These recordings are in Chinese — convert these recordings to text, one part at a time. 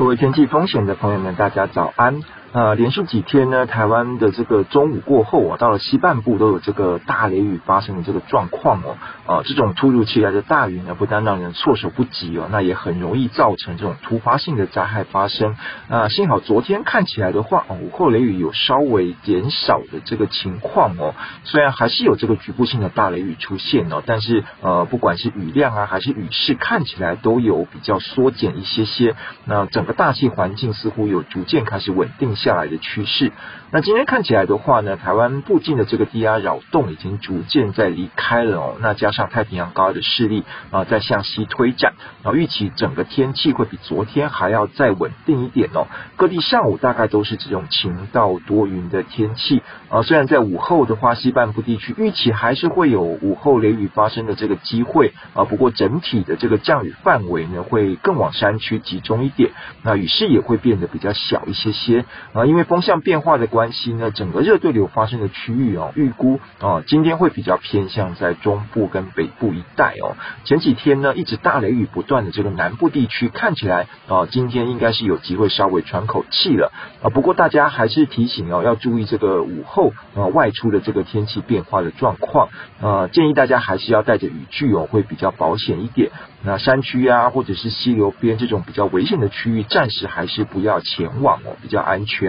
各位天气风险的朋友们，大家早安。呃，连续几天呢，台湾的这个中午过后啊，到了西半部都有这个大雷雨发生的这个状况哦。啊、呃，这种突如其来的大雨呢，不但让人措手不及哦，那也很容易造成这种突发性的灾害发生。啊、幸好昨天看起来的话，午后雷雨有稍微减少的这个情况哦。虽然还是有这个局部性的大雷雨出现哦，但是呃，不管是雨量啊，还是雨势，看起来都有比较缩减一些些。那整个大气环境似乎有逐渐开始稳定下来的趋势。那今天看起来的话呢，台湾附近的这个低压扰动已经逐渐在离开了哦。那加上太平洋高压的势力啊，在向西推展，然后预期整个天气会比昨天还要再稳定一点哦。各地上午大概都是这种晴到多云的天气啊。虽然在午后的话，西半部地区预期还是会有午后雷雨发生的这个机会啊。不过整体的这个降雨范围呢，会更往山区集中一点，那雨势也会变得比较小一些些啊。因为风向变化的关系呢，整个热对流发生的区域哦，预估啊，今天会比较偏向在中部跟北部一带哦。前几天呢，一直大雷雨不断的这个南部地区，看起来啊，今天应该是有机会稍微喘口气了啊。不过大家还是提醒哦，要注意这个午后啊外出的这个天气变化的状况啊，建议大家还是要带着雨具哦，会比较保险一点。那山区啊，或者是溪流边这种比较危险的区域，暂时还是不要前往哦，比较安全。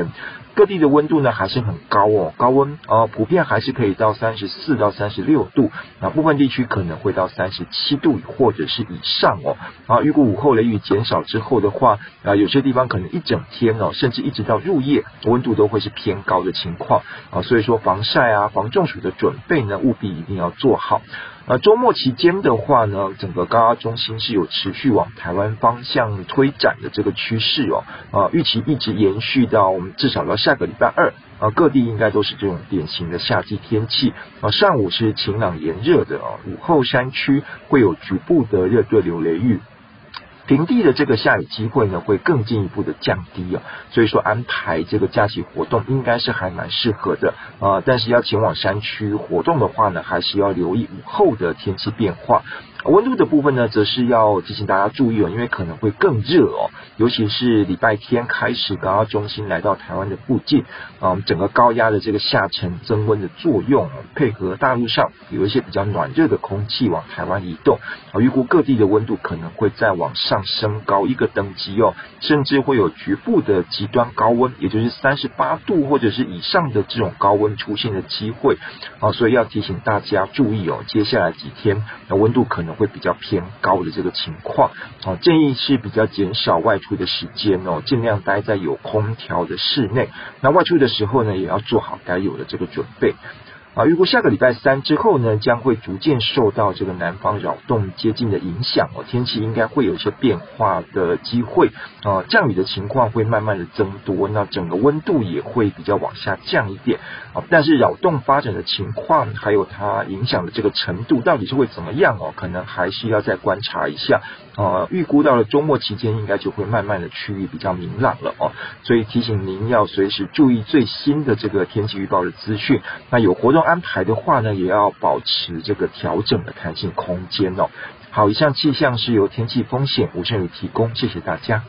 各地的温度呢还是很高哦，高温啊，普遍还是可以到三十四到三十六度，那部分地区可能会到三十七度或者是以上哦。啊，预估午后雷雨减少之后的话，啊，有些地方可能一整天哦，甚至一直到入夜，温度都会是偏高的情况啊。所以说防晒啊、防中暑的准备呢，务必一定要做好。那周末期间的话呢，整个高压中心是有持续往台湾方向推展的这个趋势哦，啊，预期一直延续到我们至少到下个礼拜二，啊，各地应该都是这种典型的夏季天气，啊，上午是晴朗炎热的啊，午后山区会有局部的热对流雷雨。平地的这个下雨机会呢，会更进一步的降低啊，所以说安排这个假期活动应该是还蛮适合的啊，但是要前往山区活动的话呢，还是要留意午后的天气变化。温度的部分呢，则是要提醒大家注意哦，因为可能会更热哦，尤其是礼拜天开始高压中心来到台湾的附近啊，我们整个高压的这个下沉增温的作用，配合大陆上有一些比较暖热的空气往台湾移动啊，预估各地的温度可能会再往上升高一个等级哦，甚至会有局部的极端高温，也就是三十八度或者是以上的这种高温出现的机会啊，所以要提醒大家注意哦，接下来几天的温度可能。会比较偏高的这个情况，哦，建议是比较减少外出的时间哦，尽量待在有空调的室内。那外出的时候呢，也要做好该有的这个准备。啊，预估下个礼拜三之后呢，将会逐渐受到这个南方扰动接近的影响哦，天气应该会有一些变化的机会啊，降雨的情况会慢慢的增多，那整个温度也会比较往下降一点啊。但是扰动发展的情况，还有它影响的这个程度，到底是会怎么样哦？可能还是要再观察一下啊。预估到了周末期间，应该就会慢慢的趋于比较明朗了哦。所以提醒您要随时注意最新的这个天气预报的资讯，那有活动。安排的话呢，也要保持这个调整的弹性空间哦。好，以上气象是由天气风险吴胜宇提供，谢谢大家。